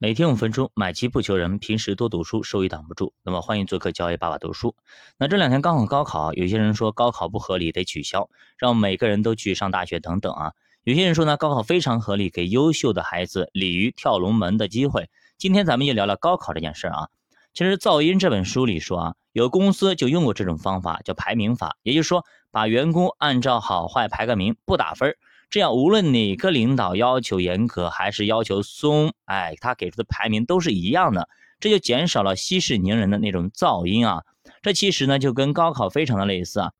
每天五分钟，买机不求人，平时多读书，收益挡不住。那么欢迎做客教 A 爸爸读书。那这两天刚好高考，有些人说高考不合理，得取消，让每个人都去上大学等等啊。有些人说呢，高考非常合理，给优秀的孩子鲤鱼跳龙门的机会。今天咱们就聊聊高考这件事啊。其实《噪音》这本书里说啊，有公司就用过这种方法，叫排名法，也就是说把员工按照好坏排个名，不打分儿。这样，无论哪个领导要求严格还是要求松，哎，他给出的排名都是一样的，这就减少了息事宁人的那种噪音啊。这其实呢，就跟高考非常的类似啊。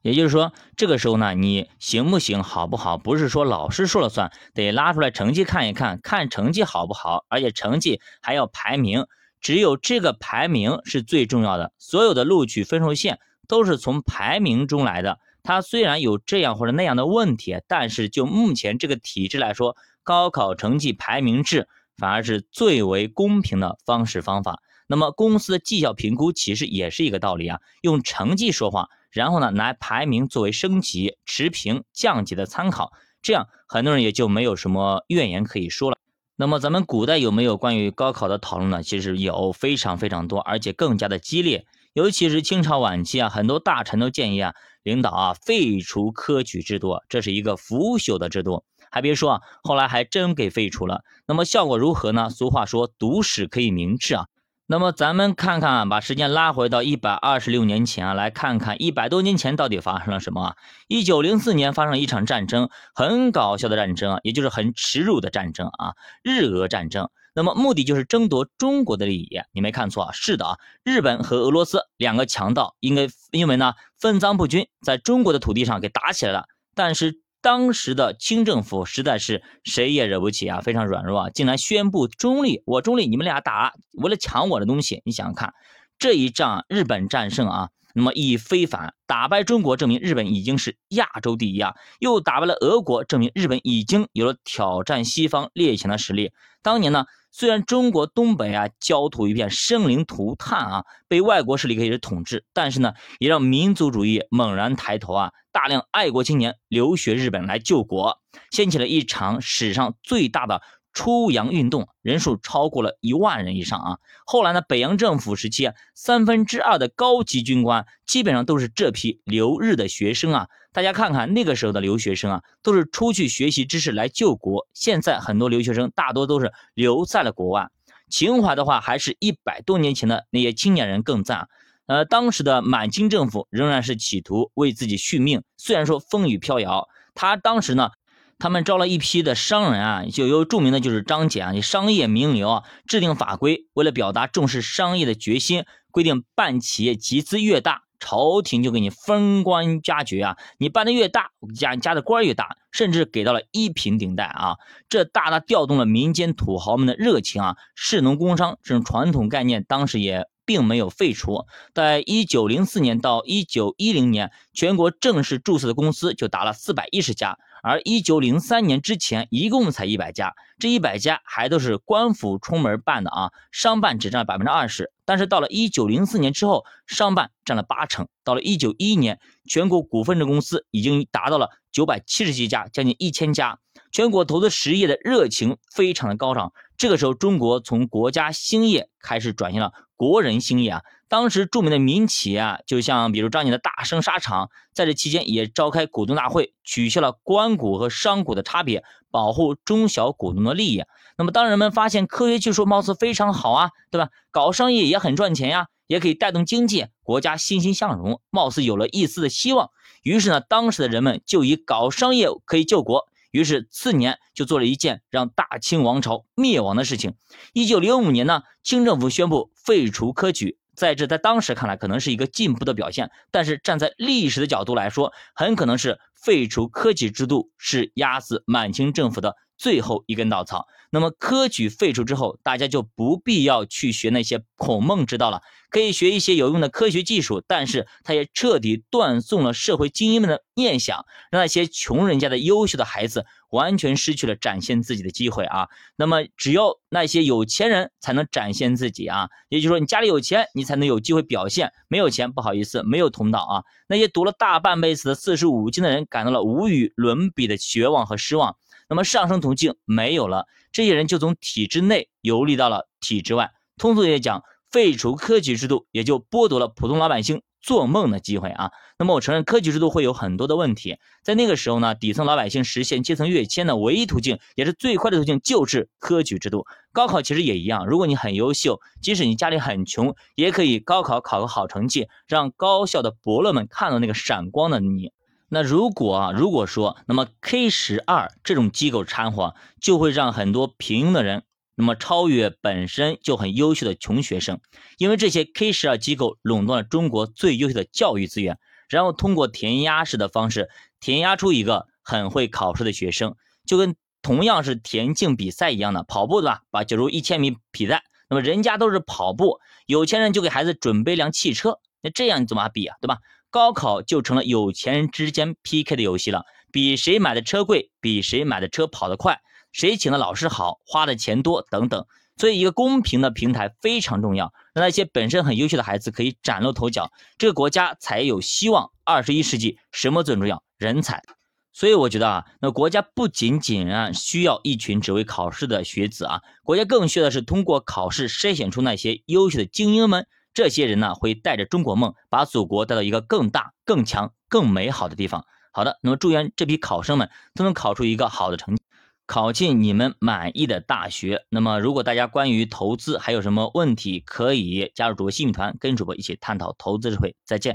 也就是说，这个时候呢，你行不行，好不好，不是说老师说了算，得拉出来成绩看一看，看成绩好不好，而且成绩还要排名，只有这个排名是最重要的。所有的录取分数线都是从排名中来的。它虽然有这样或者那样的问题，但是就目前这个体制来说，高考成绩排名制反而是最为公平的方式方法。那么公司的绩效评估其实也是一个道理啊，用成绩说话，然后呢拿排名作为升级、持平、降级的参考，这样很多人也就没有什么怨言可以说了。那么咱们古代有没有关于高考的讨论呢？其实有非常非常多，而且更加的激烈。尤其是清朝晚期啊，很多大臣都建议啊，领导啊废除科举制度，这是一个腐朽的制度。还别说啊，后来还真给废除了。那么效果如何呢？俗话说，读史可以明智啊。那么咱们看看啊，把时间拉回到一百二十六年前啊，来看看一百多年前到底发生了什么啊？一九零四年发生了一场战争，很搞笑的战争啊，也就是很耻辱的战争啊，日俄战争。那么目的就是争夺中国的利益，你没看错啊，是的啊，日本和俄罗斯两个强盗，应该因为呢分赃不均，在中国的土地上给打起来了。但是当时的清政府实在是谁也惹不起啊，非常软弱啊，竟然宣布中立，我中立，你们俩打，为了抢我的东西。你想想看，这一仗日本战胜啊，那么意义非凡打败中国，证明日本已经是亚洲第一啊，又打败了俄国，证明日本已经有了挑战西方列强的实力。当年呢。虽然中国东北啊焦土一片生灵涂炭啊，被外国势力给统治，但是呢，也让民族主义猛然抬头啊，大量爱国青年留学日本来救国，掀起了一场史上最大的出洋运动，人数超过了一万人以上啊。后来呢，北洋政府时期，三分之二的高级军官基本上都是这批留日的学生啊。大家看看那个时候的留学生啊，都是出去学习知识来救国。现在很多留学生大多都是留在了国外，情怀的话，还是一百多年前的那些青年人更赞。呃，当时的满清政府仍然是企图为自己续命，虽然说风雨飘摇。他当时呢，他们招了一批的商人啊，就由著名的就是张謇啊，你商业名流啊，制定法规，为了表达重视商业的决心，规定办企业集资越大。朝廷就给你封官加爵啊，你办的越大，我给你加加的官越大，甚至给到了一品顶戴啊，这大大调动了民间土豪们的热情啊，士农工商这种传统概念当时也并没有废除，在一九零四年到一九一零年，全国正式注册的公司就达了四百一十家。而一九零三年之前，一共才一百家，这一百家还都是官府出门办的啊，商办只占百分之二十。但是到了一九零四年之后，商办占了八成。到了一九一一年，全国股份制公司已经达到了九百七十几家，将近一千家。全国投资实业的热情非常的高涨。这个时候，中国从国家兴业开始转向了国人兴业啊。当时著名的民企啊，就像比如张謇的大生纱厂，在这期间也召开股东大会，取消了官股和商股的差别，保护中小股东的利益。那么，当人们发现科学技术貌似非常好啊，对吧？搞商业也很赚钱呀，也可以带动经济，国家欣欣向荣，貌似有了一丝的希望。于是呢，当时的人们就以搞商业可以救国。于是次年就做了一件让大清王朝灭亡的事情。一九零五年呢，清政府宣布废除科举。在这，在当时看来可能是一个进步的表现，但是站在历史的角度来说，很可能是废除科举制度是压死满清政府的最后一根稻草。那么科举废除之后，大家就不必要去学那些孔孟之道了，可以学一些有用的科学技术。但是它也彻底断送了社会精英们的念想，让那些穷人家的优秀的孩子完全失去了展现自己的机会啊。那么只有那些有钱人才能展现自己啊，也就是说你家里有钱，你才能有机会表现。没有钱，不好意思，没有通道啊。那些读了大半辈子的四书五经的人，感到了无与伦比的绝望和失望。那么上升途径没有了，这些人就从体制内游离到了体制外。通俗点讲，废除科举制度，也就剥夺了普通老百姓。做梦的机会啊！那么我承认科举制度会有很多的问题，在那个时候呢，底层老百姓实现阶层跃迁的唯一途径，也是最快的途径，就是科举制度。高考其实也一样，如果你很优秀，即使你家里很穷，也可以高考考个好成绩，让高校的伯乐们看到那个闪光的你。那如果啊，如果说，那么 K 十二这种机构掺和，就会让很多平庸的人。那么超越本身就很优秀的穷学生，因为这些 K 十二机构垄断了中国最优秀的教育资源，然后通过填鸭式的方式填鸭出一个很会考试的学生，就跟同样是田径比赛一样的跑步对吧？把九如一千米比赛，那么人家都是跑步，有钱人就给孩子准备辆汽车，那这样你怎么比啊？对吧？高考就成了有钱人之间 PK 的游戏了，比谁买的车贵，比谁买的车跑得快。谁请的老师好，花的钱多等等，所以一个公平的平台非常重要，让那些本身很优秀的孩子可以崭露头角，这个国家才有希望。二十一世纪什么最重要？人才。所以我觉得啊，那国家不仅仅啊需要一群只为考试的学子啊，国家更需要的是通过考试筛选出那些优秀的精英们。这些人呢，会带着中国梦，把祖国带到一个更大、更强、更美好的地方。好的，那么祝愿这批考生们都能考出一个好的成绩。考进你们满意的大学。那么，如果大家关于投资还有什么问题，可以加入主播新米团，跟主播一起探讨投资智慧。再见。